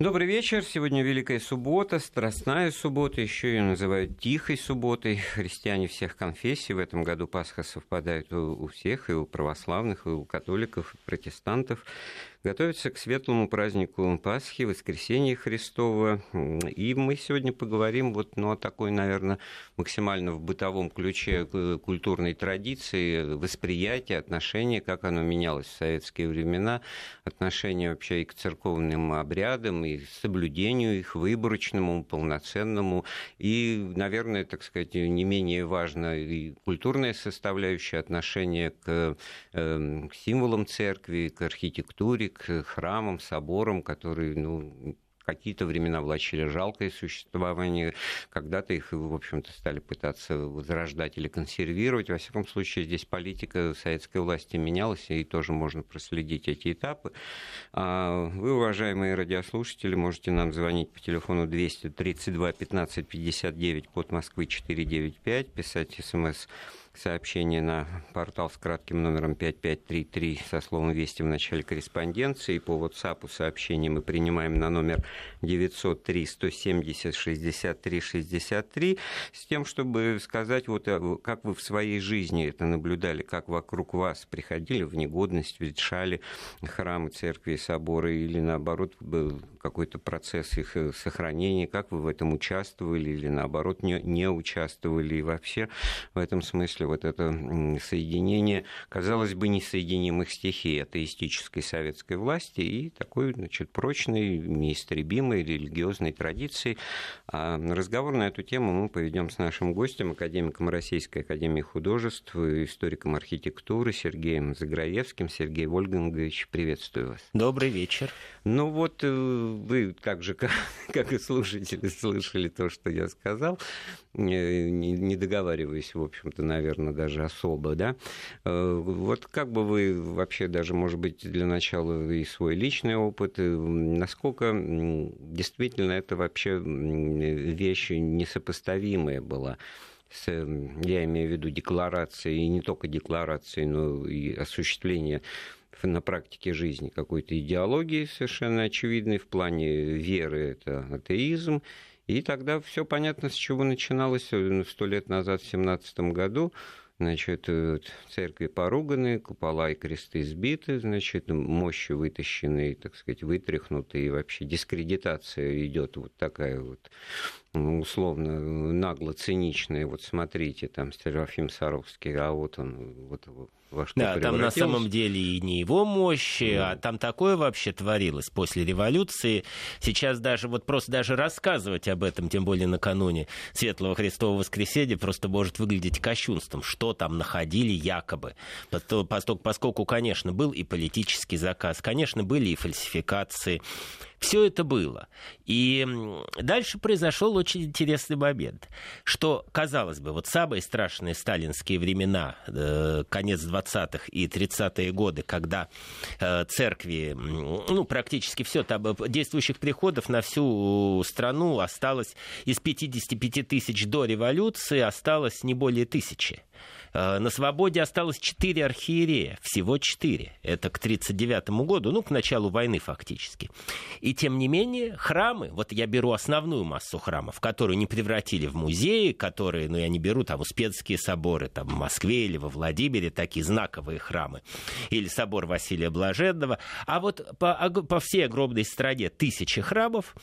Добрый вечер. Сегодня Великая Суббота, Страстная Суббота, еще ее называют Тихой Субботой. Христиане всех конфессий. В этом году Пасха совпадает у всех, и у православных, и у католиков, и протестантов готовится к светлому празднику Пасхи, Воскресения Христова. И мы сегодня поговорим вот, ну, о такой, наверное, максимально в бытовом ключе культурной традиции, восприятия, отношения, как оно менялось в советские времена, отношение вообще и к церковным обрядам, и соблюдению их, выборочному, полноценному. И, наверное, так сказать, не менее важно и культурная составляющая отношения к, э, к символам церкви, к архитектуре, к храмам, соборам, которые, ну, какие-то времена влачили жалкое существование, когда-то их, в общем-то, стали пытаться возрождать или консервировать. Во всяком случае, здесь политика советской власти менялась, и тоже можно проследить эти этапы. А вы, уважаемые радиослушатели, можете нам звонить по телефону 232 15 59, код Москвы 495, писать смс сообщение на портал с кратким номером 5533 со словом «Вести» в начале корреспонденции. По WhatsApp сообщение мы принимаем на номер 903 170 63 63 с тем, чтобы сказать, вот, э, как вы в своей жизни это наблюдали, как вокруг вас приходили в негодность, ветшали храмы, церкви, соборы или наоборот был какой-то процесс их э, сохранения, как вы в этом участвовали или наоборот не, не участвовали и вообще в этом смысле вот это соединение, казалось бы, несоединимых стихий атеистической советской власти и такой, значит, прочной, неистребимой религиозной традиции. А разговор на эту тему мы поведем с нашим гостем, академиком Российской академии художеств, историком архитектуры Сергеем Заграевским. Сергей Вольгангович, приветствую вас. Добрый вечер. Ну вот э, вы так же, как, как и слушатели, слышали то, что я сказал, не, не договариваясь, в общем-то, наверное, даже особо, да. Э, вот как бы вы вообще даже, может быть, для начала и свой личный опыт, насколько действительно это вообще вещь несопоставимая была с, я имею в виду декларацией, и не только декларацией, но и осуществление на практике жизни какой-то идеологии совершенно очевидной в плане веры это атеизм и тогда все понятно, с чего начиналось сто лет назад, в семнадцатом году. Значит, э, церкви поруганы, купола и кресты сбиты, значит, мощи вытащены, так сказать, вытряхнуты, и вообще дискредитация идет вот такая вот условно нагло циничные, вот смотрите, там Серафим Саровский, а вот он вот во что Да, там на самом деле и не его мощи, да. а там такое вообще творилось после революции. Сейчас даже вот просто даже рассказывать об этом, тем более накануне Светлого Христового Воскресенья, просто может выглядеть кощунством, что там находили якобы. Поскольку, поскольку, конечно, был и политический заказ, конечно, были и фальсификации, все это было. И дальше произошел очень интересный момент, что, казалось бы, вот самые страшные сталинские времена, э, конец 20-х и 30-е годы, когда э, церкви, ну, практически все, там э, действующих приходов на всю страну осталось из 55 тысяч до революции осталось не более тысячи. Э, на свободе осталось четыре архиерея, всего четыре. Это к 1939 году, ну, к началу войны фактически. И тем не менее, храмы, вот я беру основную массу храмов, которые не превратили в музеи, которые, ну, я не беру там Успенские соборы, там в Москве или во Владимире, такие знаковые храмы, или собор Василия Блаженного, а вот по, по всей огромной стране тысячи храмов,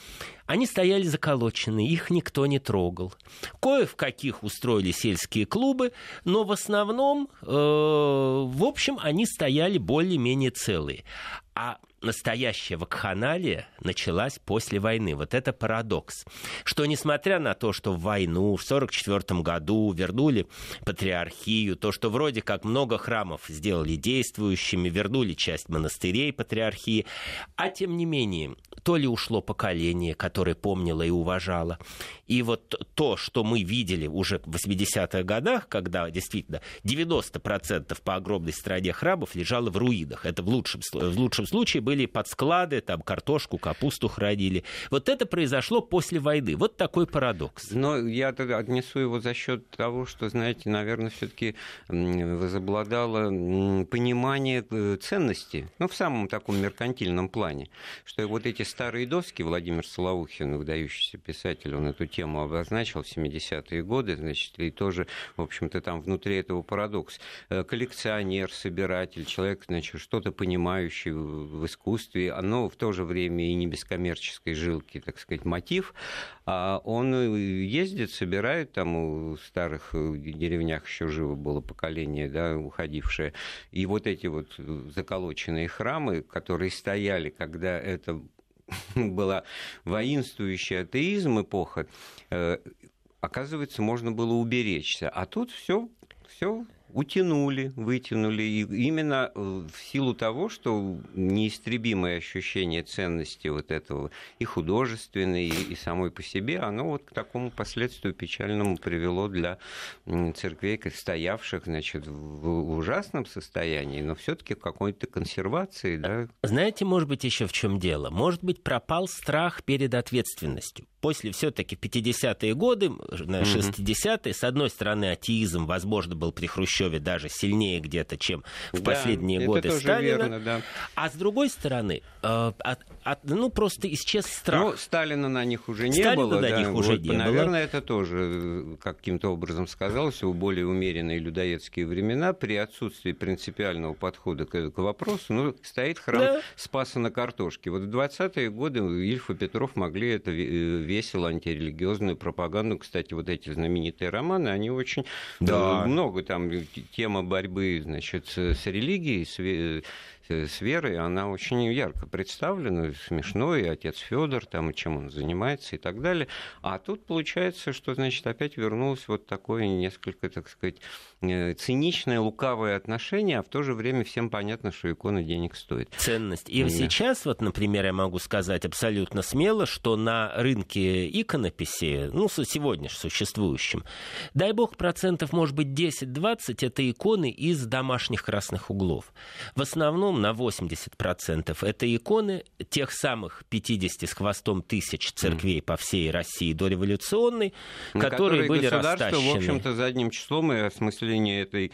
они стояли заколоченные, их никто не трогал. Кое в каких устроили сельские клубы, но в основном, э, в общем, они стояли более-менее целые. А настоящая вакханалия началась после войны. Вот это парадокс. Что несмотря на то, что в войну в 1944 году вернули патриархию, то, что вроде как много храмов сделали действующими, вернули часть монастырей патриархии, а тем не менее, то ли ушло поколение, которое помнило и уважало, и вот то, что мы видели уже в 80-х годах, когда действительно 90% по огромной стране храмов лежало в руинах, это в лучшем, в лучшем случае были под склады, там картошку, капусту хранили. Вот это произошло после войны. Вот такой парадокс. Но я отнесу его за счет того, что, знаете, наверное, все-таки возобладало понимание э, ценности, ну, в самом таком меркантильном плане, что вот эти «Старые доски» Владимир Солоухин, выдающийся писатель, он эту тему обозначил в 70-е годы, значит, и тоже, в общем-то, там внутри этого парадокс. Э, коллекционер, собиратель, человек, значит, что-то понимающий в искусстве, оно в то же время и не без коммерческой жилки, так сказать, мотив, а он ездит, собирает, там у старых э, деревнях еще живо было поколение, да, уходившее, и вот эти вот заколоченные храмы, которые стояли, когда это была воинствующая атеизм эпоха, э, оказывается, можно было уберечься. А тут все все утянули, вытянули. И именно э, в силу того, что неистребимое ощущение ценности вот этого и художественной, и, и самой по себе, оно вот к такому последствию печальному привело для церквей, стоявших, значит, в ужасном состоянии, но все-таки в какой-то консервации, да. Знаете, может быть, еще в чем дело? Может быть, пропал страх перед ответственностью после все-таки 50-е годы, на 60-е, с одной стороны, атеизм, возможно, был при Хрущеве даже сильнее где-то, чем в да, последние годы Сталина. Верно, да. А с другой стороны, э, от, ну, просто исчез страх. Ну, Сталина на них уже не Сталина было. на да, них уже вот, не наверное, было. это тоже э, каким-то образом сказалось в более умеренные людоедские времена при отсутствии принципиального подхода к, к вопросу. Ну, стоит храм да. Спаса на картошке. Вот в 20-е годы Ильф и Петров могли это э, весело антирелигиозную пропаганду. Кстати, вот эти знаменитые романы, они очень да. Э, много там тема борьбы, значит, с религией, с с верой, она очень ярко представлена, смешно, и отец Федор, там, и чем он занимается и так далее. А тут получается, что, значит, опять вернулось вот такое несколько, так сказать, э, циничное, лукавое отношение, а в то же время всем понятно, что икона денег стоит. Ценность. И да. сейчас, вот, например, я могу сказать абсолютно смело, что на рынке иконописи, ну, сегодня же существующем, дай бог процентов, может быть, 10-20, это иконы из домашних красных углов. В основном на 80%. Это иконы тех самых 50 с хвостом тысяч церквей mm. по всей России дореволюционной, которые, которые были растащены. в общем-то, задним числом и осмысление этой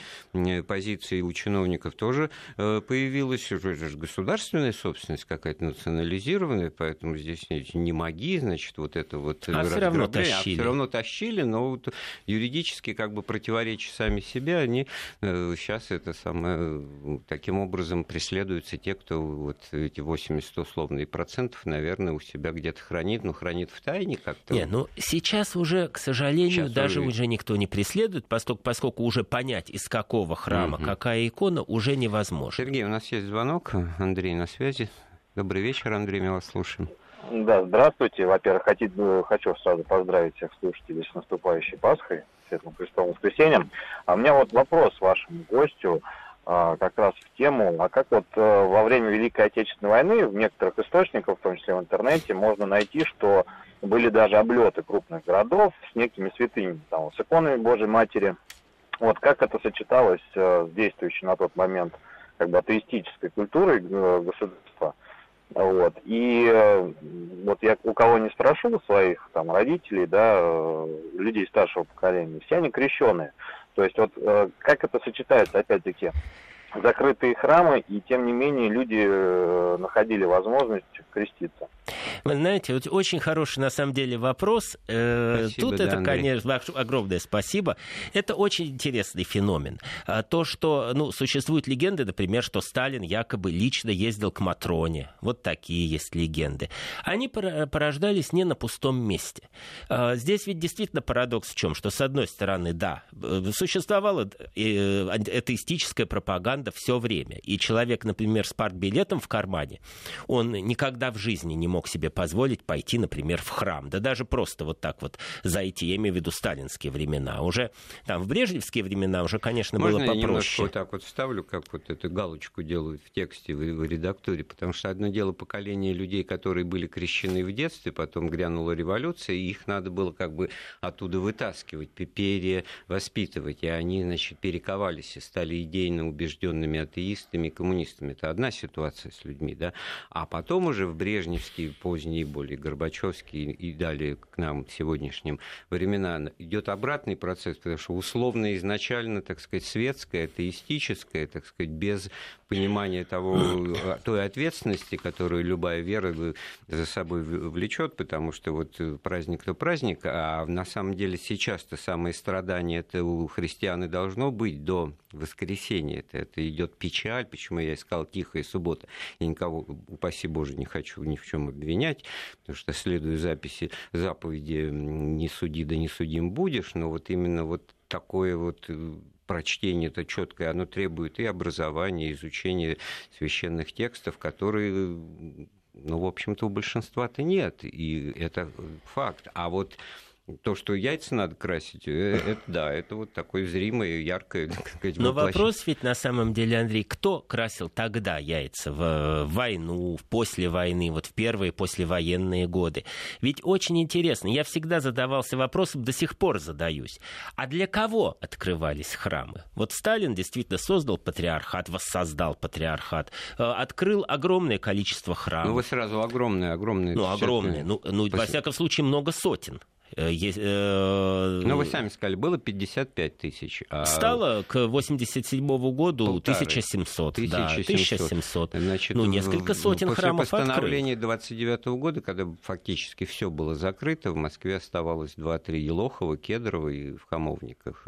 позиции у чиновников тоже э, появилось. Это же государственная собственность какая-то национализированная, поэтому здесь не маги, значит, вот это вот... А все равно тащили. А все равно тащили, но вот юридически как бы противоречия сами себе, они сейчас э, это самое таким образом преследуют преследуются те, кто вот эти 80 условные процентов, наверное, у себя где-то хранит, но хранит в тайне как-то. Нет, ну сейчас уже, к сожалению, сейчас даже уже... уже никто не преследует, поскольку, поскольку уже понять, из какого храма угу. какая икона, уже невозможно. Сергей, у нас есть звонок. Андрей на связи. Добрый вечер, Андрей, мы вас слушаем. Да, здравствуйте. Во-первых, хочу, хочу сразу поздравить всех слушателей с наступающей Пасхой, Светлым Христовым воскресеньем. А у меня вот вопрос вашему гостю. А, как раз в тему, а как вот э, во время Великой Отечественной войны в некоторых источниках, в том числе в интернете, можно найти, что были даже облеты крупных городов с некими святынями, там, с иконами Божьей Матери. Вот как это сочеталось э, с действующей на тот момент как бы атеистической культурой э, государства. Вот. И вот я у кого не спрошу, своих там родителей, да, людей старшего поколения, все они крещенные. То есть вот э, как это сочетается, опять-таки, закрытые храмы, и тем не менее люди э, находили возможность креститься. Вы знаете, вот очень хороший на самом деле вопрос. Э, спасибо, Тут да, это, Андрей. конечно, огромное спасибо. Это очень интересный феномен. А то, что ну, существуют легенды, например, что Сталин якобы лично ездил к Матроне. Вот такие есть легенды. Они порождались не на пустом месте. А здесь ведь действительно парадокс в чем? Что, с одной стороны, да, э, существовала атеистическая пропаганда все время. И человек, например, с партбилетом в кармане, он никогда в жизни не мог себе позволить пойти, например, в храм. Да даже просто вот так вот зайти, я имею в виду сталинские времена. Уже там в брежневские времена уже, конечно, Можно было попроще. Можно я вот так вот вставлю, как вот эту галочку делают в тексте, в, в редакторе, потому что одно дело поколение людей, которые были крещены в детстве, потом грянула революция, и их надо было как бы оттуда вытаскивать, перевоспитывать, и они, значит, перековались и стали идейно убежденными убежденными атеистами, коммунистами. Это одна ситуация с людьми, да. А потом уже в брежневские, поздние, более Горбачевские и далее к нам сегодняшним времена идет обратный процесс, потому что условно изначально, так сказать, светское, атеистическое, так сказать, без понимания того, той ответственности, которую любая вера за собой влечет, потому что вот праздник то праздник, а на самом деле сейчас-то самое страдание это у христиан и должно быть до воскресенья. Это, это идет печаль, почему я искал тихая суббота. Я никого, упаси Боже, не хочу ни в чем обвинять, потому что следую записи заповеди «не суди, да не судим будешь», но вот именно вот такое вот э, прочтение это четкое, оно требует и образования, и изучения священных текстов, которые ну, в общем-то, у большинства-то нет, и это факт. А вот то, что яйца надо красить, э, это да, это вот такое зримое, яркое. Сказать, Но вопрос ведь на самом деле, Андрей, кто красил тогда яйца в войну, после войны, вот в первые послевоенные годы? Ведь очень интересно, я всегда задавался вопросом, до сих пор задаюсь, а для кого открывались храмы? Вот Сталин действительно создал патриархат, воссоздал патриархат, э, открыл огромное количество храмов. Ну вы сразу огромное, огромное. Ну огромное, ну, ну во всяком случае много сотен. Э, э, ну, вы сами сказали, было 55 тысяч. А... Стало к 87 году Полторы. 1700. 1700. Да, 1700. Значит, ну, несколько сотен после храмов постановления 29 года, когда фактически все было закрыто, в Москве оставалось 2-3 Елохова, Кедрова и в Хамовниках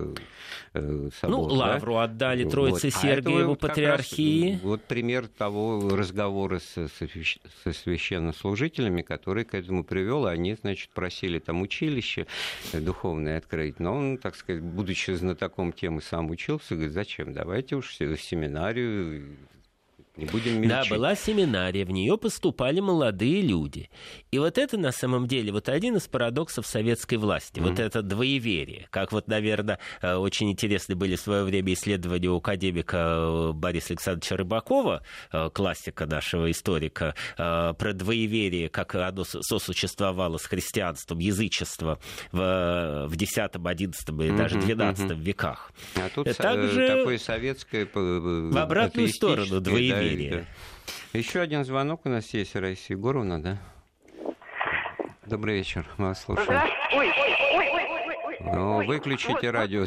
э, собор, Ну, Лавру да? отдали Троице вот. Сергиеву а патриархии. Раз, вот пример того разговора со, со священнослужителями, который к этому привел. Они, значит, просили там учили училище духовное открыть. Но он, так сказать, будучи знатоком темы, сам учился, говорит, зачем, давайте уж в семинарию, не будем мельчить. Да, была семинария, в нее поступали молодые люди. И вот это на самом деле вот один из парадоксов советской власти, mm-hmm. вот это двоеверие. Как вот, наверное, э, очень интересны были в свое время исследования у академика э, Бориса Александровича Рыбакова, э, классика нашего историка, про двоеверие, как оно сосуществовало с христианством, язычество в, в X, XI и даже XII mm-hmm. веках. А тут Также такое советское... В обратную сторону двоеверие доверия. Да, Еще один звонок у нас есть, Раиса Егоровна, да? Добрый вечер, мы вас слушаем. Ой, ой, ой, ой, ой, ой. Ну, выключите вот, радио.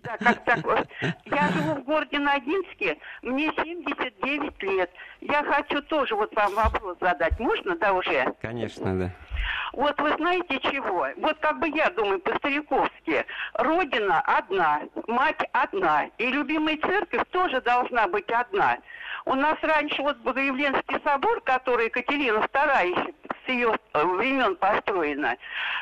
Да, как так? Я живу в городе Ногинске, мне 79 лет. Я хочу тоже вот вам вопрос задать. Можно, да, уже? Конечно, да. Вот вы знаете чего? Вот как бы я думаю по-стариковски. Родина одна, мать одна. И любимая церковь тоже должна быть одна. У нас раньше вот Богоявленский собор, который Екатерина II с ее э, времен построена.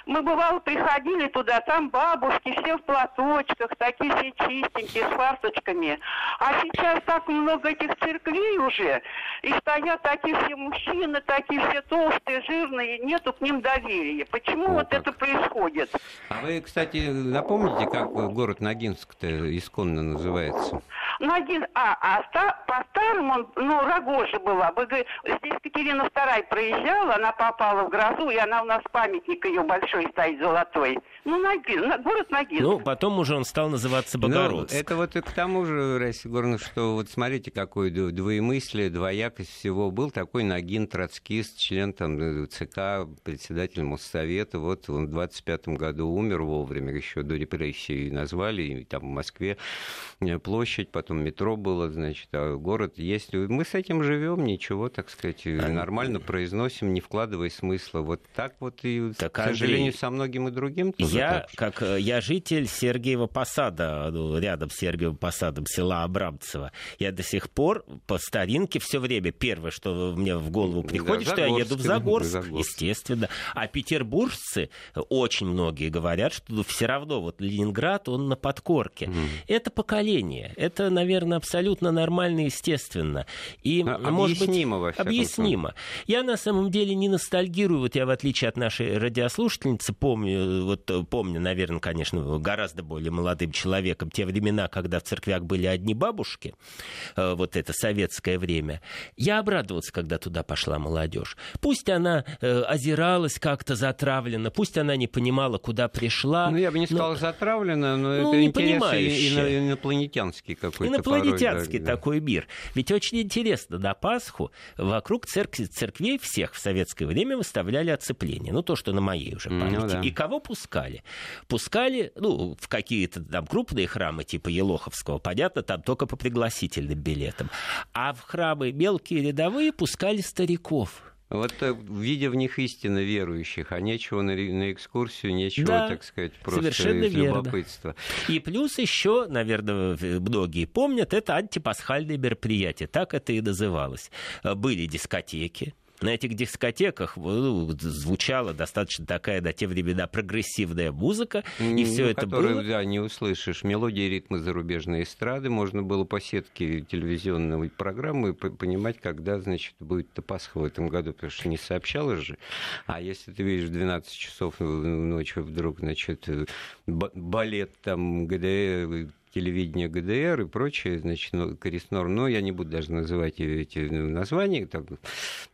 Мы, бывало, приходили туда, там бабушки, все в платочках, такие все чистенькие, с фарточками. А сейчас так много этих церквей уже, и стоят такие все мужчины, такие все толстые, жирные, нету к ним доверия. Почему О, вот как. это происходит? А вы, кстати, напомните, как город Ногинск-то исконно называется? Ногин, а, а по-старому, ну, Рогожа была. Здесь Екатерина II проезжала, она попала в грозу, и она у нас памятник ее большой стоит золотой. Ну, Ногин, город Ногин. Ну, потом уже он стал называться ну, Богородск. Ну, это вот и к тому же, Раиса Егоровна, что вот смотрите, какое двоемыслие, двоякость всего. Был такой Ногин, троцкист, член там ЦК, председатель Моссовета. Вот он в 25 году умер вовремя, еще до репрессий назвали, и там в Москве э, площадь, потом метро было, значит, а город есть. Мы с этим живем, ничего, так сказать, а, нормально произносим, не вкладывая смысла. Вот так вот и, так, к сожалению, Андрей, со многим и другим я, как э, я житель Сергиева Посада, ну, рядом с Сергиевым Посадом, села Абрамцево, я до сих пор по старинке все время, первое, что мне в голову приходит, да, что я еду в Загорск, Загорск, естественно. А петербуржцы, очень многие говорят, что все равно вот Ленинград, он на подкорке. Mm. Это поколение, это, наверное, абсолютно нормально и естественно. И, а, может объяснимо, быть, объяснимо. Я на самом деле не ностальгирую, вот я в отличие от нашей радиослушательницы помню, вот помню, наверное, конечно, гораздо более молодым человеком те времена, когда в церквях были одни бабушки, э, вот это советское время. Я обрадовался, когда туда пошла молодежь. Пусть она э, озиралась как-то затравлена, пусть она не понимала, куда пришла. Ну, я бы не сказал но... затравлена, но ну, это интерес инопланетянский какой-то. Инопланетянский порой, да, такой мир. Ведь очень интересно, на Пасху вокруг церкви, церквей всех в советское время выставляли оцепление. Ну, то, что на моей уже ну памяти. Ну, да. И кого пускали? Пускали, ну, в какие-то там крупные храмы, типа Елоховского, понятно, там только по пригласительным билетам. А в храмы мелкие рядовые пускали стариков. Вот э, видя в них истинно верующих, а нечего на, на экскурсию, нечего, да, так сказать, просто совершенно из верно. любопытства. И плюс еще, наверное, многие помнят, это антипасхальное мероприятие, так это и называлось. Были дискотеки, на этих дискотеках ну, звучала достаточно такая на те времена прогрессивная музыка, и все ну, это было... Да, не услышишь. Мелодии, ритмы зарубежной эстрады. Можно было по сетке телевизионной программы понимать, когда, значит, будет Пасха в этом году, потому что не сообщалось же. А если ты видишь в 12 часов ночи вдруг, значит, балет там ГДР телевидения ГДР и прочее, значит, ну, Кориснор, но я не буду даже называть эти названия, так,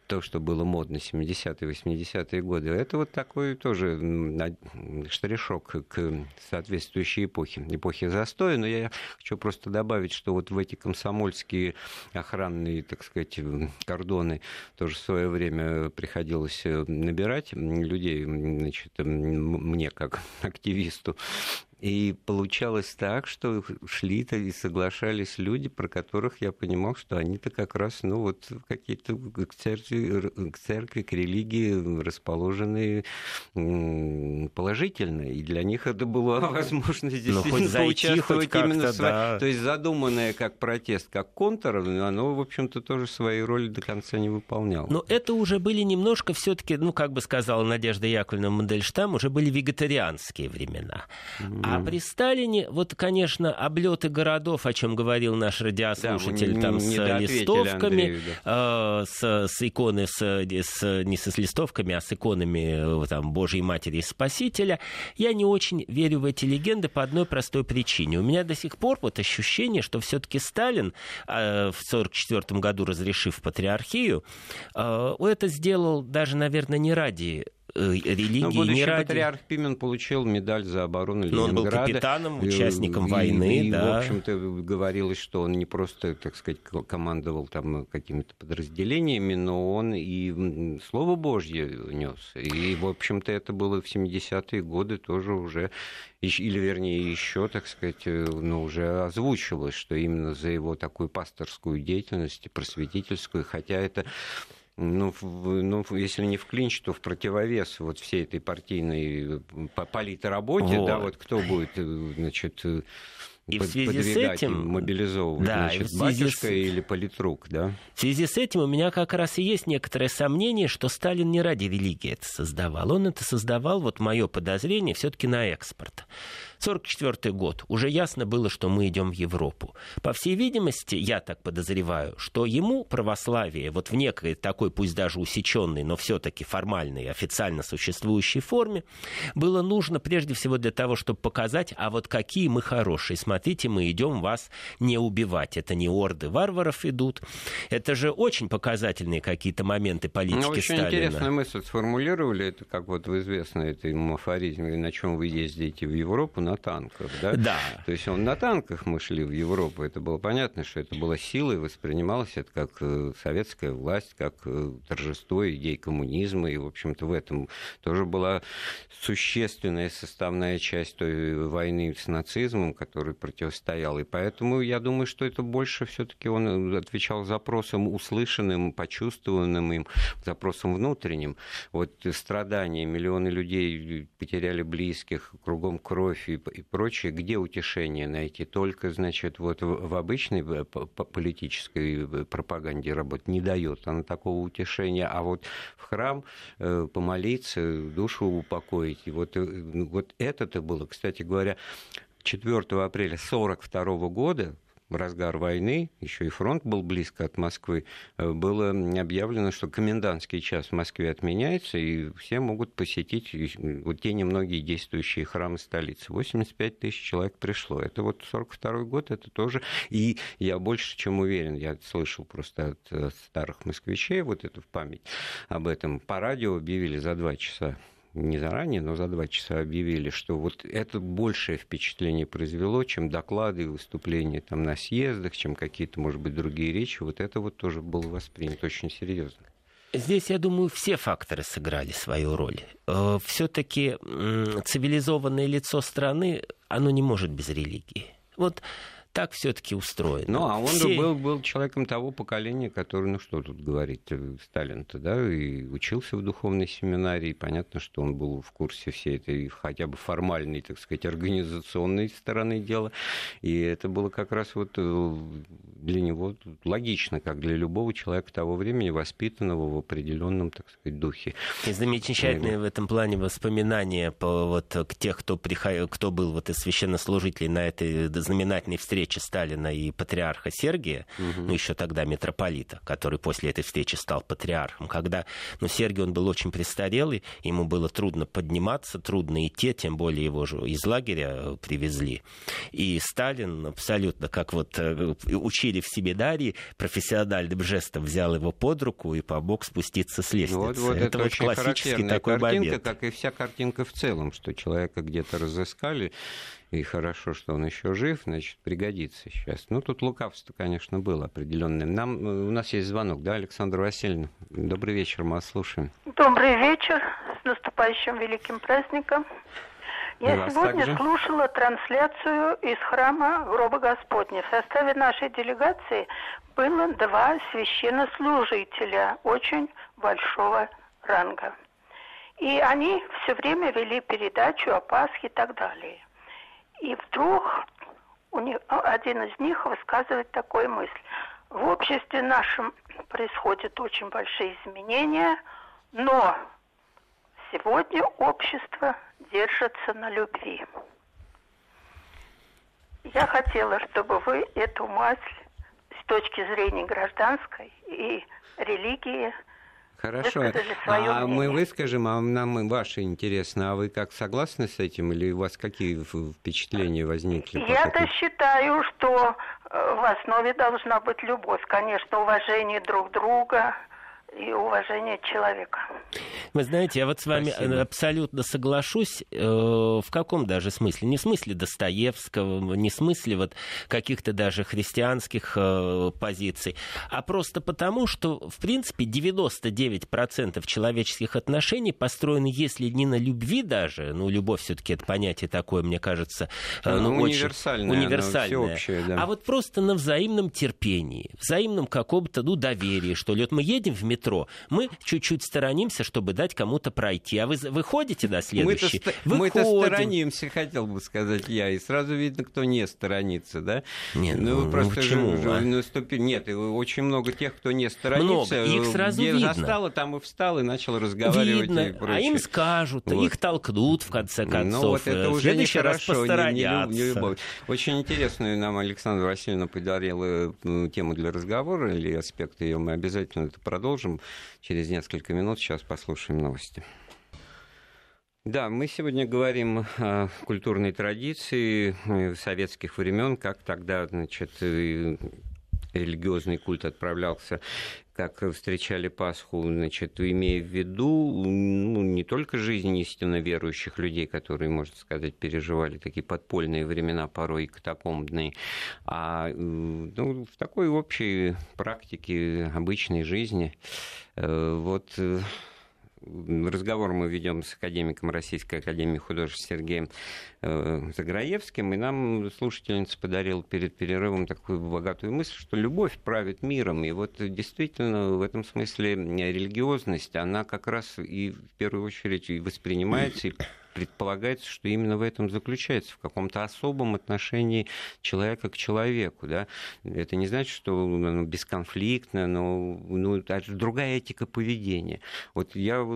то, что было модно 70-е, 80-е годы, это вот такой тоже штришок к соответствующей эпохе, эпохе застоя, но я хочу просто добавить, что вот в эти комсомольские охранные, так сказать, кордоны тоже в свое время приходилось э, набирать людей, значит, мне как активисту, и получалось так, что шли-то и соглашались люди, про которых я понимал, что они-то как раз, ну, вот какие-то к церкви, к церкви, к религии расположены положительно. И для них это была возможность ну, действительно поучаствовать именно своей. Да. То есть задуманное как протест, как контр, оно, в общем-то, тоже своей роли до конца не выполняло. Но это уже были немножко все-таки, ну, как бы сказала Надежда Яковлевна Мандельштам, уже были вегетарианские времена. Mm. А при Сталине, вот, конечно, облеты городов, о чем говорил наш радиослушатель, да, там не, с листовками, Андрею, да. э, с, с иконы, с, с, не с листовками, а с иконами э, там, Божьей Матери и Спасителя, я не очень верю в эти легенды по одной простой причине. У меня до сих пор вот ощущение, что все-таки Сталин э, в 1944 году, разрешив патриархию, э, это сделал даже, наверное, не ради Э, религии. Ну, не ради... патриарх Пимен получил медаль за оборону Ленинграда. Но он был капитаном, участником и, войны. И, да. в общем-то, говорилось, что он не просто, так сказать, командовал там какими-то подразделениями, но он и Слово Божье нес. И, в общем-то, это было в 70-е годы тоже уже или, вернее, еще, так сказать, э, ну, уже озвучивалось, что именно за его такую пасторскую деятельность, просветительскую, хотя это ну, в, ну, если не в клинч, то в противовес вот всей этой партийной э, политработе, вот. да, вот кто будет, э, значит, э, и под, в связи с этим мобилизовывать, да, значит, и батюшка с... или политрук, да? В связи с этим у меня как раз и есть некоторое сомнение, что Сталин не ради религии это создавал. Он это создавал, вот мое подозрение, все-таки на экспорт. 1944 год. Уже ясно было, что мы идем в Европу. По всей видимости, я так подозреваю, что ему православие вот в некой такой, пусть даже усеченной, но все-таки формальной, официально существующей форме, было нужно прежде всего для того, чтобы показать, а вот какие мы хорошие. Смотрите, мы идем вас не убивать. Это не орды варваров идут. Это же очень показательные какие-то моменты политики ну, очень Сталина. интересную мысль сформулировали. Это как вот в известной этой афоризме, на чем вы ездите в Европу, на на танках, да? Да. То есть он на танках мы шли в Европу, это было понятно, что это была сила, и воспринималось это как э, советская власть, как э, торжество идей коммунизма, и, в общем-то, в этом тоже была существенная составная часть той войны с нацизмом, который противостоял, и поэтому я думаю, что это больше все таки он отвечал запросам услышанным, почувствованным им, запросам внутренним. Вот страдания, миллионы людей потеряли близких, кругом кровь и и прочее, где утешение найти? Только, значит, вот в обычной э, политической э, пропаганде работать не дает она такого утешения, а вот в храм э, помолиться, душу упокоить, вот, ну, вот это-то было, кстати говоря, 4 апреля 1942 года в разгар войны, еще и фронт был близко от Москвы, э, было объявлено, что комендантский час в Москве отменяется, и все могут посетить вот те немногие действующие храмы столицы. 85 тысяч человек пришло. Это вот 42 год, это тоже... И я больше чем уверен, я слышал просто от э, старых москвичей вот это в память об этом. По радио объявили за два часа не заранее, но за два часа объявили, что вот это большее впечатление произвело, чем доклады и выступления там на съездах, чем какие-то, может быть, другие речи. Вот это вот тоже было воспринято очень серьезно. Здесь, я думаю, все факторы сыграли свою роль. Э, Все-таки цивилизованное лицо страны, оно не может без религии. Вот так все-таки устроено. Ну, а он Все... был, был человеком того поколения, который, ну что тут говорить, э, Сталин-то, да, и учился в духовной семинарии. Понятно, что он был в курсе всей этой хотя бы формальной, так сказать, организационной стороны дела. И это было как раз вот э, для него логично, как для любого человека того времени, воспитанного в определенном, так сказать, духе. И замечательные в этом плане воспоминания по вот тех, кто, приходил, кто был вот из священнослужителей на этой знаменательной встрече встречи Сталина и патриарха Сергия, угу. ну, еще тогда митрополита, который после этой встречи стал патриархом, когда, ну, Сергий, он был очень престарелый, ему было трудно подниматься, трудно идти, тем более его же из лагеря э, привезли. И Сталин абсолютно, как вот э, учили в семинарии, профессиональным жестом взял его под руку и помог спуститься с лестницы. Вот, вот это, это вот классический такой картинка, момент. как и вся картинка в целом, что человека где-то разыскали, и хорошо, что он еще жив, значит, пригодится сейчас. Ну, тут лукавство, конечно, было определенное. Нам, э, у нас есть звонок, да, Александра Васильевна? Добрый вечер, мы вас слушаем. Добрый вечер, с наступающим великим праздником. Я сегодня также. слушала трансляцию из храма Гроба Господня. В составе нашей делегации было два священнослужителя очень большого ранга. И они все время вели передачу о Пасхе и так далее. И вдруг у них, а, один из них высказывает такую мысль. В обществе нашем происходят очень большие изменения, но сегодня общество держится на любви. Я хотела, чтобы вы эту мысль с точки зрения гражданской и религии – Хорошо. А мы выскажем, а нам ваше интересно. А вы как согласны с этим или у вас какие впечатления возникли? Я-то считаю, что э, в основе должна быть любовь, конечно, уважение друг друга, и уважение человека. Вы знаете, я вот с вами Спасибо. абсолютно соглашусь. Э, в каком даже смысле? Не в смысле Достоевского, не в смысле вот каких-то даже христианских э, позиций, а просто потому, что, в принципе, 99% человеческих отношений построены, если не на любви даже, ну, любовь все-таки это понятие такое, мне кажется, э, ну, ну универсальное, очень универсальное. Всеобщее, да. А вот просто на взаимном терпении, взаимном каком-то, ну, доверии, что ли. Вот мы едем в метро, метро. Мы чуть-чуть сторонимся, чтобы дать кому-то пройти. А вы выходите на следующий? Мы-то, мы-то сторонимся, хотел бы сказать я. И сразу видно, кто не сторонится, да? Нет, ну, ну, ну просто почему? Же, а? наступи... Нет, очень много тех, кто не сторонится. Много, их сразу где видно. застало, там и встал, и начал разговаривать. Видно, и а им скажут, вот. их толкнут, в конце концов. Ну, вот это уже следующий раз посторонятся. Не, не, не любовь. Очень интересную нам Александра Васильевна подарила тему для разговора, или аспекты ее мы обязательно это продолжим продолжим через несколько минут. Сейчас послушаем новости. Да, мы сегодня говорим о культурной традиции советских времен, как тогда, значит, религиозный культ отправлялся, как встречали Пасху, значит, имея в виду ну, не только жизнь истинно верующих людей, которые, можно сказать, переживали такие подпольные времена, порой катакомбные, а ну, в такой общей практике обычной жизни. Э, вот э, разговор мы ведем с академиком Российской Академии Художеств Сергеем э, Заграевским, и нам слушательница подарила перед перерывом такую богатую мысль, что любовь правит миром. И вот действительно в этом смысле религиозность, она как раз и в первую очередь и воспринимается, и предполагается, что именно в этом заключается, в каком-то особом отношении человека к человеку. Да? Это не значит, что ну, бесконфликтно, но ну, это другая этика поведения. Вот я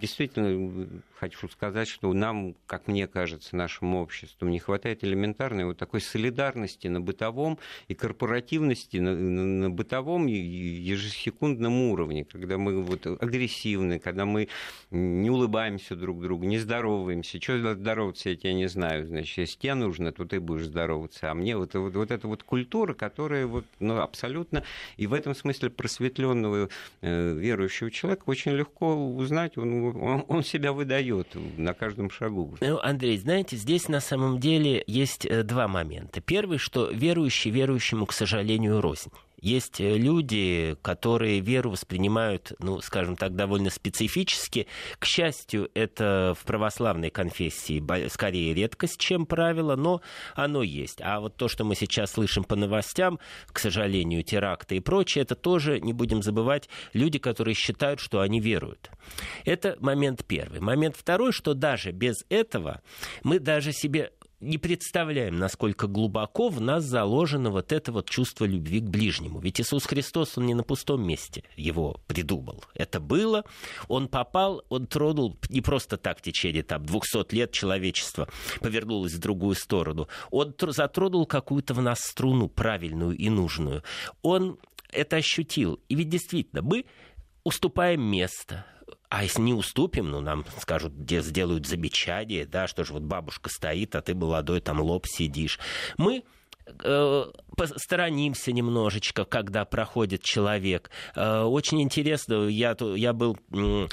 действительно хочу сказать, что нам, как мне кажется, нашему обществу не хватает элементарной вот такой солидарности на бытовом и корпоративности на, на бытовом ежесекундном уровне, когда мы вот агрессивны, когда мы не улыбаемся друг другу, не здороваемся, здороваемся. Что здороваться, я тебя не знаю. Значит, если тебе нужно, то ты будешь здороваться. А мне вот, вот, вот эта вот культура, которая вот, ну, абсолютно, и в этом смысле просветленного э, верующего человека очень легко узнать, он, он, он себя выдает на каждом шагу. Ну, Андрей, знаете, здесь на самом деле есть э, два момента. Первый, что верующий верующему, к сожалению, рознь. Есть э, люди, которые веру воспринимают, ну, скажем так, довольно специфически. К счастью, это в православной конфессии скорее редкость, чем правило, но оно есть. А вот то, что мы сейчас слышим по новостям, к сожалению, теракты и прочее, это тоже, не будем забывать, люди, которые считают, что они веруют. Это момент первый. Момент второй, что даже без этого мы даже себе не представляем, насколько глубоко в нас заложено вот это вот чувство любви к ближнему. Ведь Иисус Христос, он не на пустом месте его придумал. Это было, он попал, он тронул не просто так в течение там 200 лет человечества повернулось в другую сторону. Он затронул какую-то в нас струну правильную и нужную. Он это ощутил. И ведь действительно, мы уступаем место, а если не уступим, ну, нам скажут, где сделают замечание, да, что же вот бабушка стоит, а ты молодой, там лоб сидишь. Мы э, посторонимся немножечко, когда проходит человек. Э, очень интересно, я, я был э,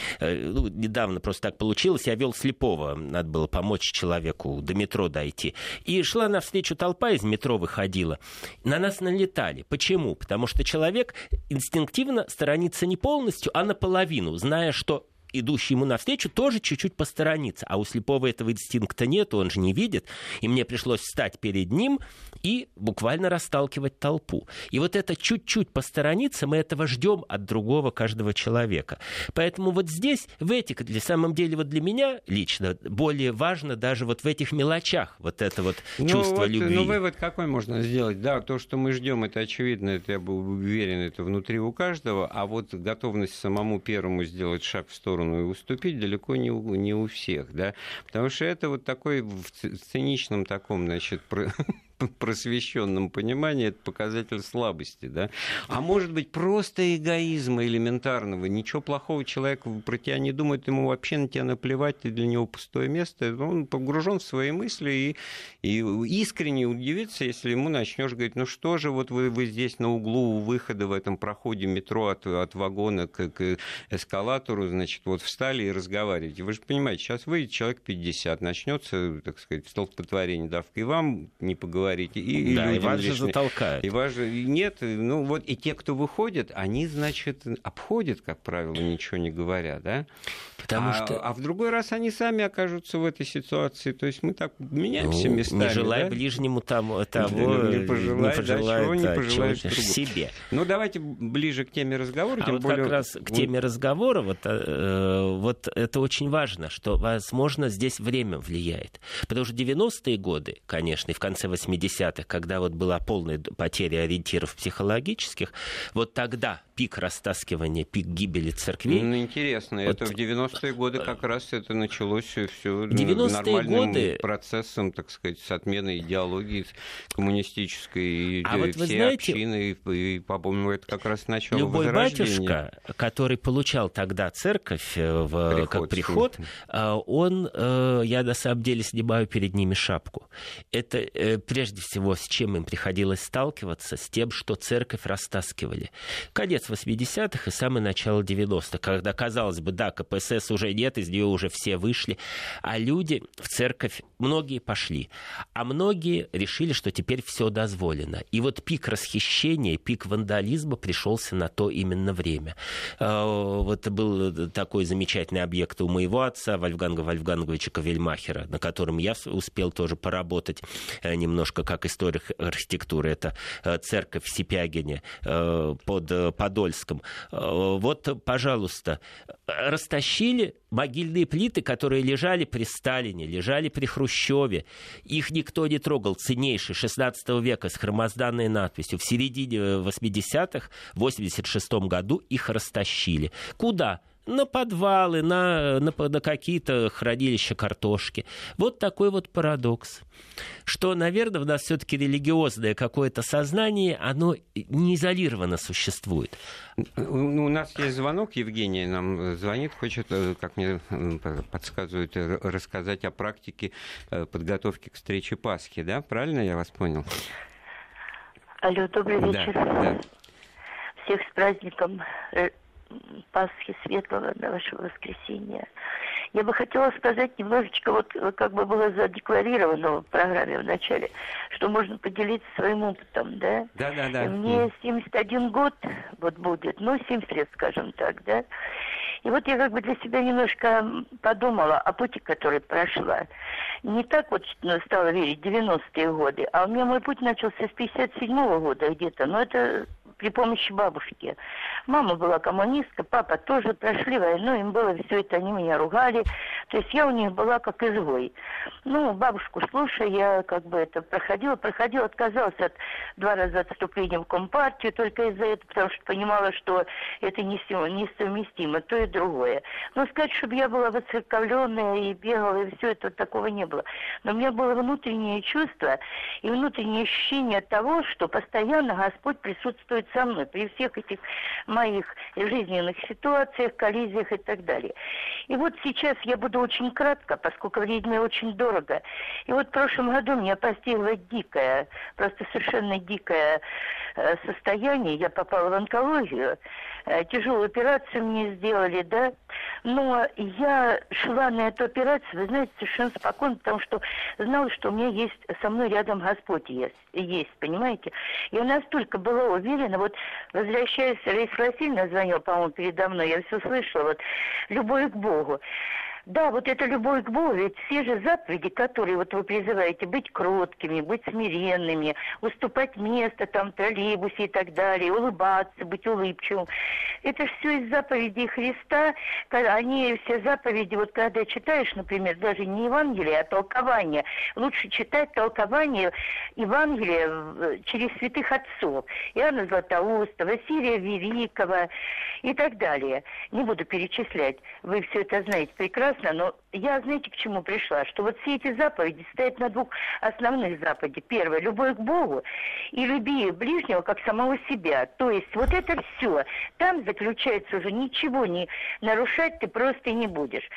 ну, недавно просто так получилось, я вел слепого, надо было помочь человеку до метро дойти. И шла навстречу толпа из метро выходила. На нас налетали. Почему? Потому что человек инстинктивно сторонится не полностью, а наполовину, зная, что идущий ему навстречу, тоже чуть-чуть посторониться. А у слепого этого инстинкта нет, он же не видит. И мне пришлось встать перед ним и буквально расталкивать толпу. И вот это чуть-чуть посторониться, мы этого ждем от другого каждого человека. Поэтому вот здесь, в этих, для самом деле, вот для меня лично более важно даже вот в этих мелочах вот это вот ну, чувство вот, любви. Ну, вывод какой можно сделать? Да, то, что мы ждем, это очевидно, это я был уверен, это внутри у каждого, а вот готовность самому первому сделать шаг в сторону сторону и уступить далеко не у, не у всех, да, потому что это вот такой в циничном таком, значит, просвещенном понимании это показатель слабости, да? А может быть просто эгоизма элементарного, ничего плохого человек про тебя не думает, ему вообще на тебя наплевать, ты для него пустое место, он погружен в свои мысли и, и искренне удивится, если ему начнешь говорить, ну что же, вот вы, вы здесь на углу у выхода в этом проходе метро от, от вагона к, к эскалатору, значит, вот встали и разговариваете. Вы же понимаете, сейчас выйдет человек 50, начнется, так сказать, столпотворение давка, и вам не поговорить говорите. И, да, и вас же затолкают. И вас же... Нет, ну вот и те, кто выходят, они, значит, обходят, как правило, ничего не говоря, да? Потому а, что... а в другой раз они сами окажутся в этой ситуации. То есть мы так меняемся ну, местами. Не желай да? ближнему того, того не пожелай, не пожелай, да, чего не пожелаешь чего себе. Ну, давайте ближе к теме разговора. А тем вот более... как раз к теме разговора, вот, э, вот это очень важно, что, возможно, здесь время влияет. Потому что 90-е годы, конечно, и в конце 80-х, когда вот была полная потеря ориентиров психологических, вот тогда пик растаскивания, пик гибели церквей. Ну, интересно, вот, это в 90-е годы как раз это началось все, все нормальным годы... процессом, так сказать, с отменой идеологии коммунистической, и а вот вы знаете, общины, и, и по-моему, это как раз начало Любой батюшка, который получал тогда церковь э, в, приход, как приход, э, он, э, я на самом деле снимаю перед ними шапку. Это прежде всего, с чем им приходилось сталкиваться, с тем, что церковь растаскивали. Конец конец 80-х и самое начало 90-х, когда, казалось бы, да, КПСС уже нет, из нее уже все вышли, а люди в церковь, многие пошли, а многие решили, что теперь все дозволено. И вот пик расхищения, пик вандализма пришелся на то именно время. А, вот был такой замечательный объект у моего отца, Вольфганга Вольфганговича Кавельмахера, на котором я успел тоже поработать э, немножко как историк архитектуры. Это э, церковь в Сипягине э, под Подольском. Э, вот, пожалуйста, растащили могильные плиты, которые лежали при Сталине, лежали при Хрущеве. Их никто не трогал. Ценнейший 16 века с хромозданной надписью. В середине 80-х, в 86 году их растащили. Куда? На подвалы, на, на, на какие-то хранилища картошки. Вот такой вот парадокс. Что, наверное, у нас все-таки религиозное какое-то сознание, оно не изолированно существует. У нас есть звонок, Евгения нам звонит, хочет, э, как мне подсказывают, рассказать о практике э, подготовки к встрече Пасхи, да? Правильно я вас понял? Алло, добрый вечер. Да, да. Всех с праздником э, Пасхи Светлого, на вашего воскресенья. Я бы хотела сказать немножечко, вот как бы было задекларировано в программе в начале, что можно поделиться своим опытом, да? Да, да, да. Мне 71 год вот будет, ну, 70 лет, скажем так, да? И вот я как бы для себя немножко подумала о пути, который прошла. Не так вот стала верить 90-е годы, а у меня мой путь начался с 57-го года где-то, но это при помощи бабушки. Мама была коммунистка, папа тоже прошли войну, им было все это, они меня ругали. То есть я у них была как изгой. Ну, бабушку слушая, я как бы это проходила, проходила, отказалась от два раза отступления в Компартию только из-за этого, потому что понимала, что это несовместимо, то и другое. Но сказать, чтобы я была воцерковленная и бегала, и все это, такого не было. Но у меня было внутреннее чувство и внутреннее ощущение того, что постоянно Господь присутствует со мной при всех этих моих жизненных ситуациях, коллизиях и так далее. И вот сейчас я буду очень кратко, поскольку время очень дорого. И вот в прошлом году меня постигло дикое, просто совершенно дикое э, состояние. Я попала в онкологию. Э, тяжелую операцию мне сделали, да. Но я шла на эту операцию, вы знаете, совершенно спокойно, потому что знала, что у меня есть со мной рядом Господь есть, есть понимаете. Я настолько была уверена, вот возвращаясь, Раиса Васильевна звонила, по-моему, передо мной, я все слышала, вот, любовь к Богу. Да, вот это любовь к Богу, ведь все же заповеди, которые вот вы призываете, быть кроткими, быть смиренными, уступать место там в троллейбусе и так далее, улыбаться, быть улыбчивым. Это все из заповедей Христа, они все заповеди, вот когда читаешь, например, даже не Евангелие, а толкование, лучше читать толкование Евангелия через святых отцов, Иоанна Златоуста, Василия Великого и так далее. Не буду перечислять, вы все это знаете прекрасно прекрасно, но я, знаете, к чему пришла? Что вот все эти заповеди стоят на двух основных заповедях. Первое – любовь к Богу и люби ближнего как самого себя. То есть вот это все. Там заключается уже ничего не нарушать ты просто не будешь.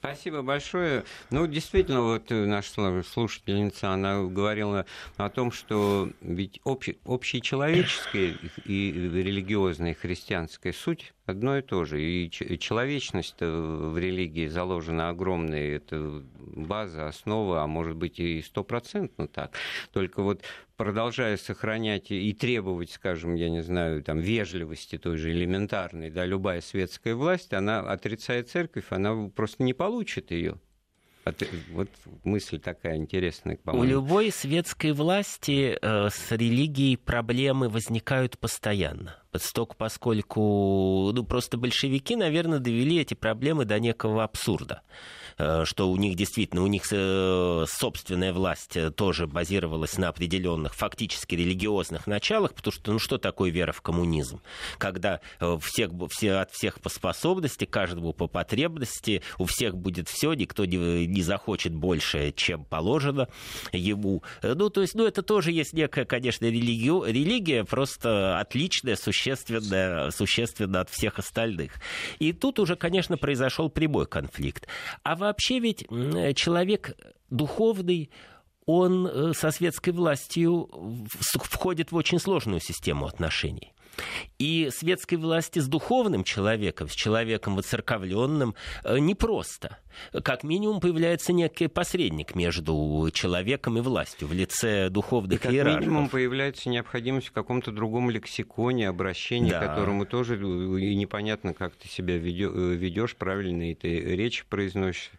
Спасибо большое. Ну, действительно, вот наша слушательница, она говорила о том, что ведь общ, общечеловеческая и религиозная христианская суть одно и то же. И человечность в религии заложена огромная, это база, основа, а может быть и стопроцентно так. Только вот продолжая сохранять и требовать, скажем, я не знаю, там, вежливости той же элементарной, да, любая светская власть, она отрицает церковь, она просто не получит ее. Вот мысль такая интересная, по-моему. У любой светской власти э, с религией проблемы возникают постоянно. Столько, поскольку ну, просто большевики, наверное, довели эти проблемы до некого абсурда. Э, что у них действительно, у них э, собственная власть э, тоже базировалась на определенных фактически религиозных началах, потому что, ну что такое вера в коммунизм? Когда всех, все, от всех по способности, каждому по потребности, у всех будет все, никто не, не захочет больше, чем положено ему. Ну, то есть, ну, это тоже есть некая, конечно, религию, религия, просто отличная, существенная, существенно от всех остальных. И тут уже, конечно, произошел прямой конфликт. А во вообще ведь человек духовный, он э, со светской властью входит в очень сложную систему отношений. И светской власти с духовным человеком, с человеком воцерковленным, э, непросто. Как минимум появляется некий посредник между человеком и властью в лице духовных и иерархов. Как минимум появляется необходимость в каком-то другом лексиконе, обращении, да. которому тоже э, непонятно, как ты себя ведешь, правильно ты речь произносишь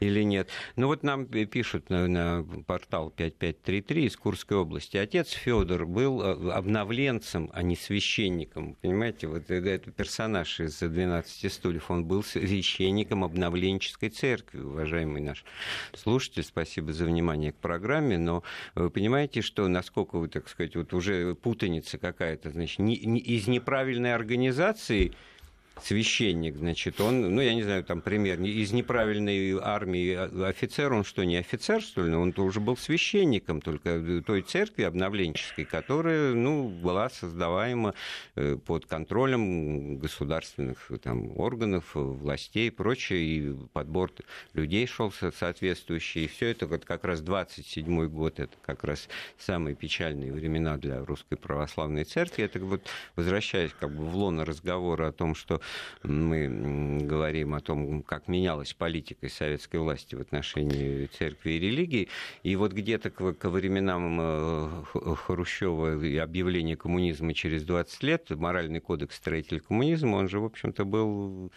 или нет. Ну вот нам пишут на, на портал 5533 из Курской области. Отец Федор был э, обновленцем, а не священником. Понимаете, вот этот персонаж из 12 стульев, он был священником обновленческой церкви, уважаемый наш слушатель. Спасибо за внимание к программе. Но вы понимаете, что насколько вы, так сказать, вот уже путаница какая-то, значит, не, не, из неправильной организации священник, значит, он, ну, я не знаю, там пример, из неправильной армии офицер, он что, не офицер, что ли? Он тоже был священником, только той церкви обновленческой, которая, ну, была создаваема э, под контролем государственных там, органов, властей и прочее, и подбор людей шел соответствующий, и все это вот как раз 27-й год, это как раз самые печальные времена для русской православной церкви. Это вот, возвращаясь как бы в лоно разговора о том, что мы говорим о том, как менялась политика советской власти в отношении церкви и религии. И вот где-то к, временам э, Хрущева и объявления коммунизма через 20 лет моральный кодекс строителей коммунизма, он же, в общем-то, был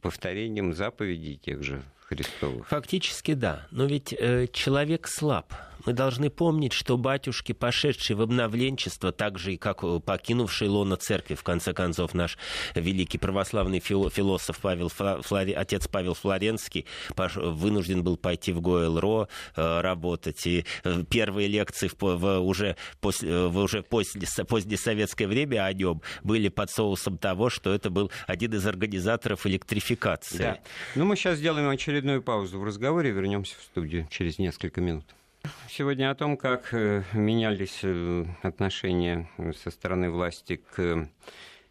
повторением заповедей тех же Христовых. Фактически да, но ведь э, человек слаб. Мы должны помнить, что батюшки, пошедшие в обновленчество, так же и как э, покинувшие лоно церкви, в конце концов, наш великий православный философ Павел, Флори, отец Павел Флоренский вынужден был пойти в ГОЛРО э, работать. И э, первые лекции в, в, уже, после, в уже после, после советское время о нем были под соусом того, что это был один из организаторов электрификации. Да. Ну, мы сейчас сделаем очередную паузу в разговоре, вернемся в студию через несколько минут. Сегодня о том, как э, менялись э, отношения со стороны власти к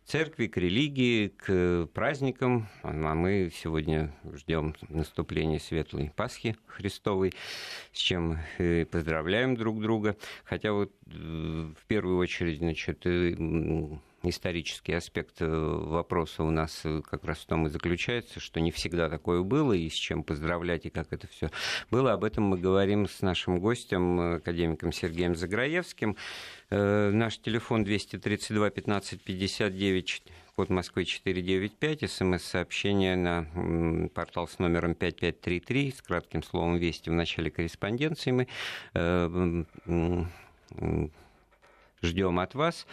церкви, к религии, к праздникам. А мы сегодня ждем наступления Светлой Пасхи Христовой, с чем поздравляем друг друга. Хотя вот э, в первую очередь, значит, исторический аспект э, вопроса у нас э, как раз в том и заключается, что не всегда такое было, и с чем поздравлять, и как это все было. Об этом мы говорим с нашим гостем, э, академиком Сергеем Заграевским. Наш телефон 232 15 59 код Москвы 495, смс-сообщение на портал с номером 5533 с кратким словом «Вести» в начале корреспонденции мы ждем от вас.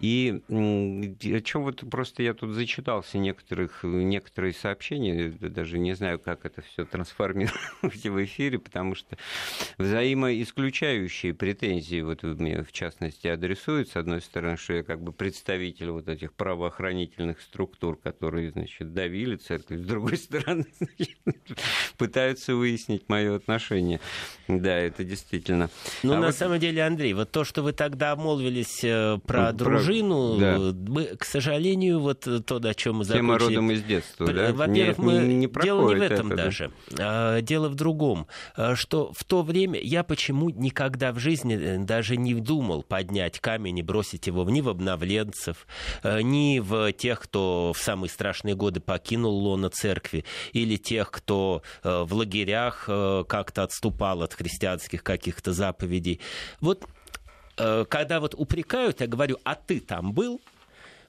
И о чем вот просто я тут зачитался некоторых, некоторые сообщения, даже не знаю, как это все трансформировать в эфире, потому что взаимоисключающие претензии вот мне в частности адресуют, с одной стороны, что я как бы представитель вот этих правоохранительных структур, которые, значит, давили церковь, с другой стороны, значит, пытаются выяснить мое отношение. Да, это действительно. Ну, а на вот... самом деле, Андрей, вот то, что вы тогда обмолвились э, про дружбу, дружину, да. мы, к сожалению, вот то, о чем мы закончили... Тема родом из детства, да? Во-первых, мы... Не, не дело не в этом это, даже. Да? Дело в другом, а, что в то время я почему никогда в жизни э, даже не думал поднять камень и бросить его ни в обновленцев, э, ни в тех, кто в самые страшные годы покинул лоно церкви, или тех, кто э, в лагерях как-то отступал от христианских каких-то заповедей. Вот когда вот упрекают, я говорю, а ты там был?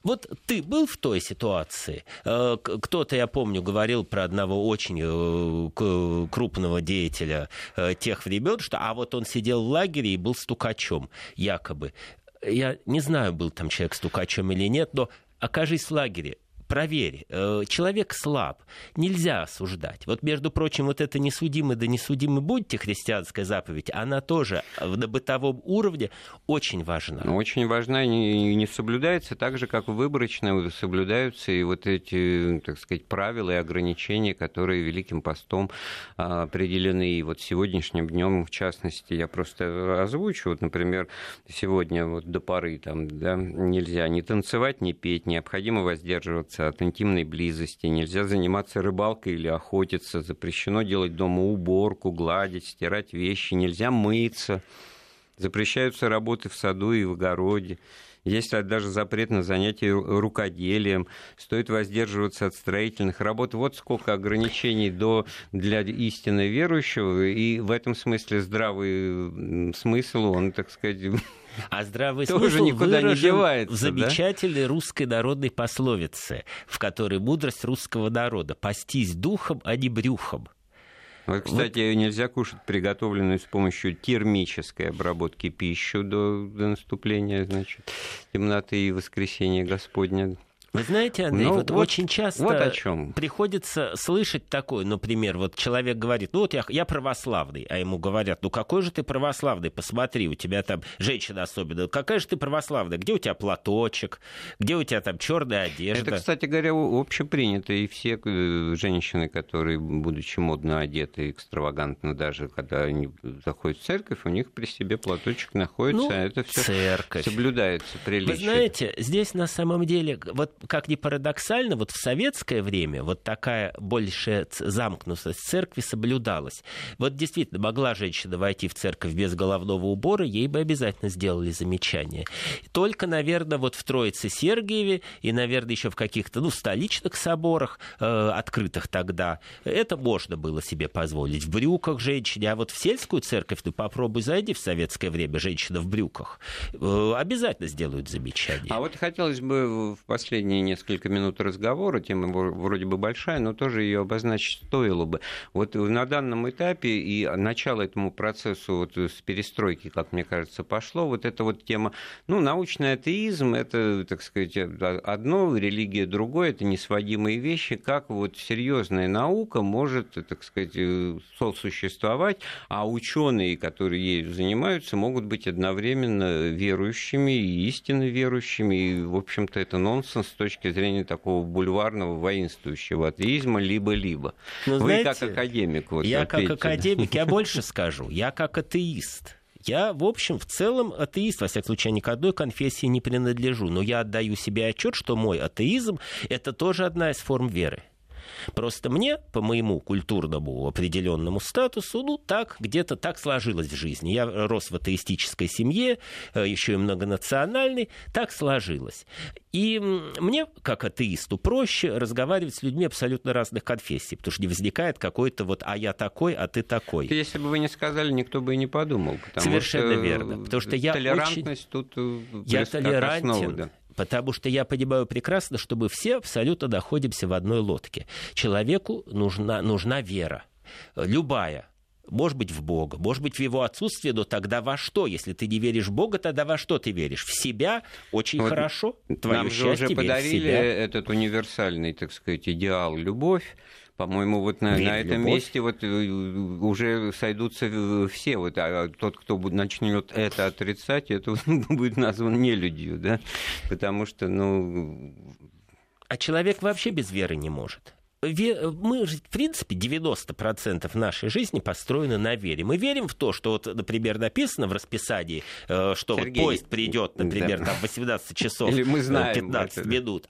Вот ты был в той ситуации? Э, кто-то, я помню, говорил про одного очень э, крупного деятеля тех времен, что а вот он сидел в лагере и был стукачом, якобы. Я не знаю, был там человек стукачом или нет, но окажись в лагере, проверь, э, человек слаб, нельзя осуждать. Вот, между прочим, вот это несудимый да несудимый будьте христианская заповедь, она тоже на бытовом уровне очень важна. Очень важна и не соблюдается так же, как выборочно соблюдаются и вот эти, так сказать, правила и ограничения, которые Великим постом а, определены. И вот сегодняшним днем, в частности, я просто озвучу, вот, например, сегодня вот до поры там, да, нельзя ни танцевать, ни петь, необходимо воздерживаться отказываться от интимной близости, нельзя заниматься рыбалкой или охотиться, запрещено делать дома уборку, гладить, стирать вещи, нельзя мыться, запрещаются работы в саду и в огороде. Есть даже запрет на занятия рукоделием, стоит воздерживаться от строительных работ. Вот сколько ограничений до, для истинно верующего, и в этом смысле здравый смысл, он, так сказать, а здравый Тоже смысл никуда не девается, в замечательной да? русской народной пословице, в которой мудрость русского народа «пастись духом, а не брюхом». Вот, кстати, вот. нельзя кушать приготовленную с помощью термической обработки пищу до, до наступления значит, темноты и воскресения Господня. Вы знаете, Андрей, ну, вот, вот очень часто вот о чем. приходится слышать такое, например, вот человек говорит, ну вот я, я православный, а ему говорят, ну какой же ты православный, посмотри, у тебя там женщина особенно, какая же ты православная, где у тебя платочек, где у тебя там черная одежда. Это, кстати говоря, общепринято, и все э, женщины, которые, будучи модно одеты, экстравагантно даже, когда они заходят в церковь, у них при себе платочек находится, ну, а это все соблюдается приличие. Вы знаете, здесь на самом деле, вот как ни парадоксально, вот в советское время вот такая большая замкнутость церкви соблюдалась. Вот действительно, могла женщина войти в церковь без головного убора, ей бы обязательно сделали замечание. Только, наверное, вот в Троице Сергиеве и, наверное, еще в каких-то, ну, столичных соборах, э, открытых тогда, это можно было себе позволить. В брюках женщине, а вот в сельскую церковь, ну, попробуй зайди в советское время, женщина в брюках, э, обязательно сделают замечание. А вот хотелось бы в последний последние несколько минут разговора, тема вроде бы большая, но тоже ее обозначить стоило бы. Вот на данном этапе и начало этому процессу вот с перестройки, как мне кажется, пошло, вот эта вот тема, ну, научный атеизм, это, так сказать, одно, религия другое, это несводимые вещи, как вот серьезная наука может, так сказать, э, сосуществовать, а ученые, которые ею занимаются, могут быть одновременно верующими и истинно верующими, и, в общем-то, это нонсенс точки зрения такого бульварного воинствующего атеизма либо-либо. Ну, Вы знаете, как академик. Вот, я ответьте. как академик, я больше скажу, я как атеист. Я, в общем, в целом атеист, во всяком случае, ни к одной конфессии не принадлежу, но я отдаю себе отчет, что мой атеизм – это тоже одна из форм веры. Просто мне, по моему культурному определенному статусу, ну, так, где-то так сложилось в жизни. Я рос в атеистической семье, э, еще и многонациональной, так сложилось. И мне, как атеисту, проще разговаривать с людьми абсолютно разных конфессий, потому что не возникает какой-то вот «а я такой, а ты такой». Если бы вы не сказали, никто бы и не подумал. Совершенно верно. Потому что я толерантность очень... тут э, я толерантен, основа, да. Потому что я понимаю прекрасно, что мы все абсолютно находимся в одной лодке. Человеку нужна, нужна вера. Любая может быть, в Бога, может быть, в его отсутствие, но тогда во что? Если ты не веришь в Бога, тогда во что ты веришь? В себя очень вот хорошо. Твое нам счастье, же уже подарили этот универсальный, так сказать, идеал любовь. По-моему, вот на, на этом любовь. месте вот э, уже сойдутся все. Вот, а тот, кто начнет это отрицать, это будет назван нелюдью, да? Потому что, ну... А человек вообще без веры не может мы, в принципе, 90% нашей жизни построены на вере. Мы верим в то, что, вот, например, написано в расписании, э, что Сергей, вот поезд придет, например, да. там, в 18 часов Или мы знаем 15 это, минут.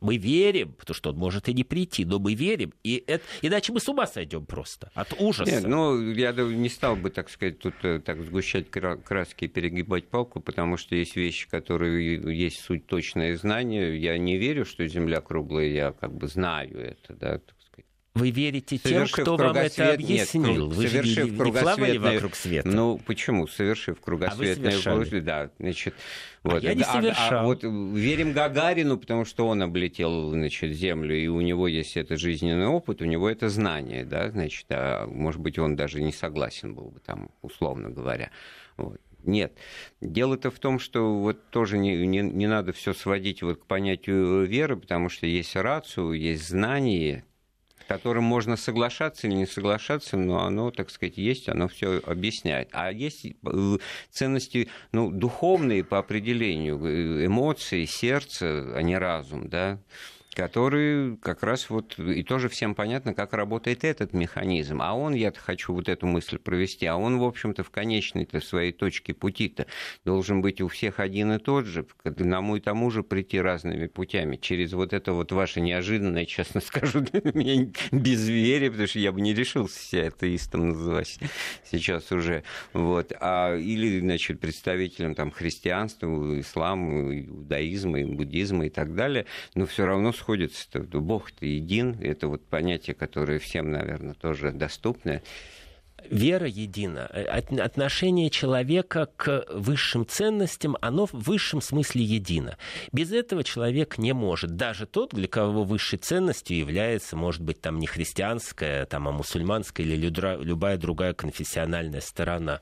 Мы верим, потому что он может и не прийти, но мы верим, и это... иначе мы с ума сойдем просто от ужаса. Нет, ну, я не стал бы, так сказать, тут э, так сгущать краски и перегибать палку, потому что есть вещи, которые есть суть точное знание. Я не верю, что Земля круглая, я как бы знаю это, да, вы верите тем, кто вам это объяснил? Нет, Вы совершив же не, не плавали вокруг света? Ну, почему? Совершив кругосветное а вы да, значит, вот. А я не совершал. А, а вот верим Гагарину, потому что он облетел, значит, Землю, и у него есть это жизненный опыт, у него это знание, да, значит, а, может быть, он даже не согласен был бы там, условно говоря. Вот. Нет. Дело-то в том, что вот тоже не, не, не надо все сводить вот к понятию веры, потому что есть рацию, есть знание, которым можно соглашаться или не соглашаться, но оно, так сказать, есть, оно все объясняет. А есть э, ценности ну, духовные по определению, э, эмоции, сердце, а не разум, да, который как раз вот, и тоже всем понятно, как работает этот механизм. А он, я хочу вот эту мысль провести, а он, в общем-то, в конечной-то своей точке пути-то должен быть у всех один и тот же, к одному и тому же прийти разными путями, через вот это вот ваше неожиданное, честно скажу, меня безверие, потому что я бы не решился себя атеистом называть сейчас уже, вот, а, или, значит, представителем там христианства, ислама, иудаизма, буддизма и так далее, но все равно сходится-то? Бог-то един, это вот понятие, которое всем, наверное, тоже доступно. Вера едина. Отношение человека к высшим ценностям, оно в высшем смысле едино. Без этого человек не может. Даже тот, для кого высшей ценностью является, может быть, там не христианская, там, а мусульманская или любая другая конфессиональная сторона.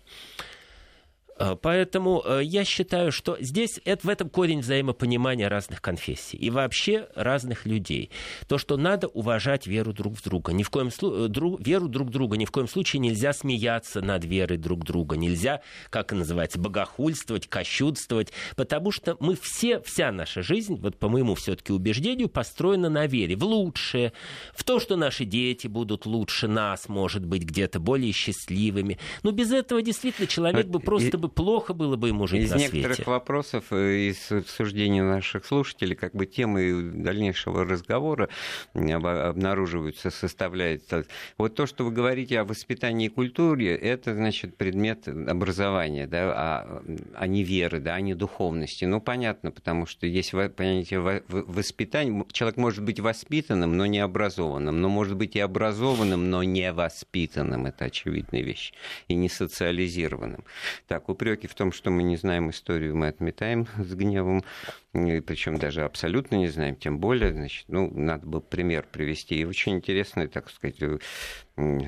Э, поэтому э, я считаю, что здесь это, в этом корень взаимопонимания разных конфессий и вообще разных людей. То, что надо уважать веру друг в друга. Ни в коем случае, э, друг, веру друг друга ни в коем случае нельзя смеяться над верой друг друга. Нельзя, как называется, богохульствовать, кощунствовать. Потому что мы все, вся наша жизнь, вот по моему все-таки убеждению, построена на вере. В лучшее, в то, что наши дети будут лучше нас, может быть, где-то более счастливыми. Но без этого действительно человек бы просто бы плохо было бы ему жить из на некоторых свете. вопросов, э, из суждений наших слушателей, как бы темы дальнейшего разговора обнаруживаются, составляется. Вот то, что вы говорите о воспитании и культуре, это, значит, предмет образования, да, а, а не веры, да, а не духовности. Ну, понятно, потому что есть понятие воспитания. Человек может быть воспитанным, но не образованным, но может быть и образованным, но не воспитанным. Это очевидная вещь. И не социализированным. Так, упреки в том, что мы не знаем историю, мы отметаем с гневом, причем даже абсолютно не знаем, тем более, значит, ну, надо бы пример привести. И очень интересный, так сказать,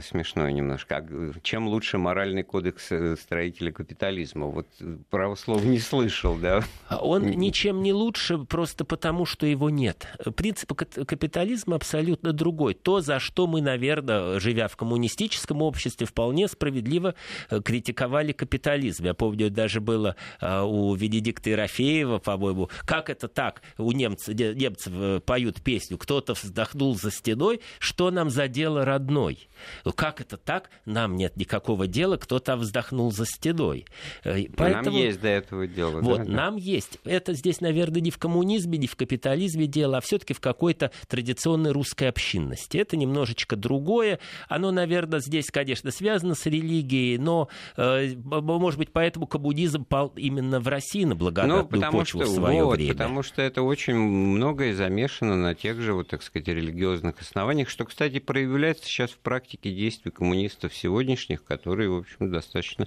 смешное немножко. Чем лучше моральный кодекс э, строителя капитализма? Вот э, право слова не слышал, да? А он ничем не лучше просто потому, что его нет. Принцип капитализма абсолютно другой. То, за что мы, наверное, живя в коммунистическом обществе, вполне справедливо э, критиковали капитализм. Я помню, даже было у Венедикта Ерофеева, по-моему, как это так? У немцев, немцев поют песню «Кто-то вздохнул за стеной, что нам за дело родной?» Как это так? Нам нет никакого дела, кто-то вздохнул за стеной. Э, поэтому... Нам есть до этого дело. Вот, да? нам есть. Это здесь, наверное, не в коммунизме, не в капитализме дело, а все-таки в какой-то традиционной русской общинности. Это немножечко другое. Оно, наверное, здесь, конечно, связано с религией, но, э, может быть, поэтому коммунизм пал именно в России на благодатную ну, почву что, в свое вот, время. Потому что это очень многое замешано на тех же, вот, так сказать, религиозных основаниях, что, кстати, проявляется сейчас в практике практике действий коммунистов сегодняшних, которые, в общем, достаточно,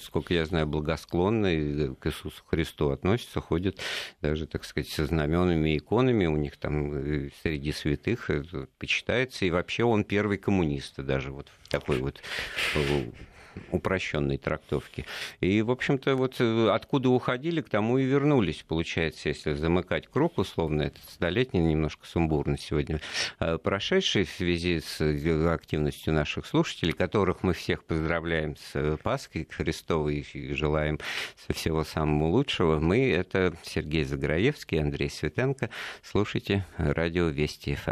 сколько я знаю, благосклонно к Иисусу Христу относятся, ходят даже, так сказать, со знаменами и иконами, у них там э, среди святых почитается, и вообще он первый коммунист, даже вот такой вот э, упрощенной трактовки. И, в общем-то, вот э, откуда уходили, к тому и вернулись, получается, если замыкать круг, условно, это столетний, немножко сумбурно сегодня э, прошедший в связи с э, активностью наших слушателей, которых мы всех поздравляем с Пасхой Христовой и желаем всего самого лучшего. Мы — это Сергей Заграевский, Андрей Светенко. Слушайте радио Вести ФМ.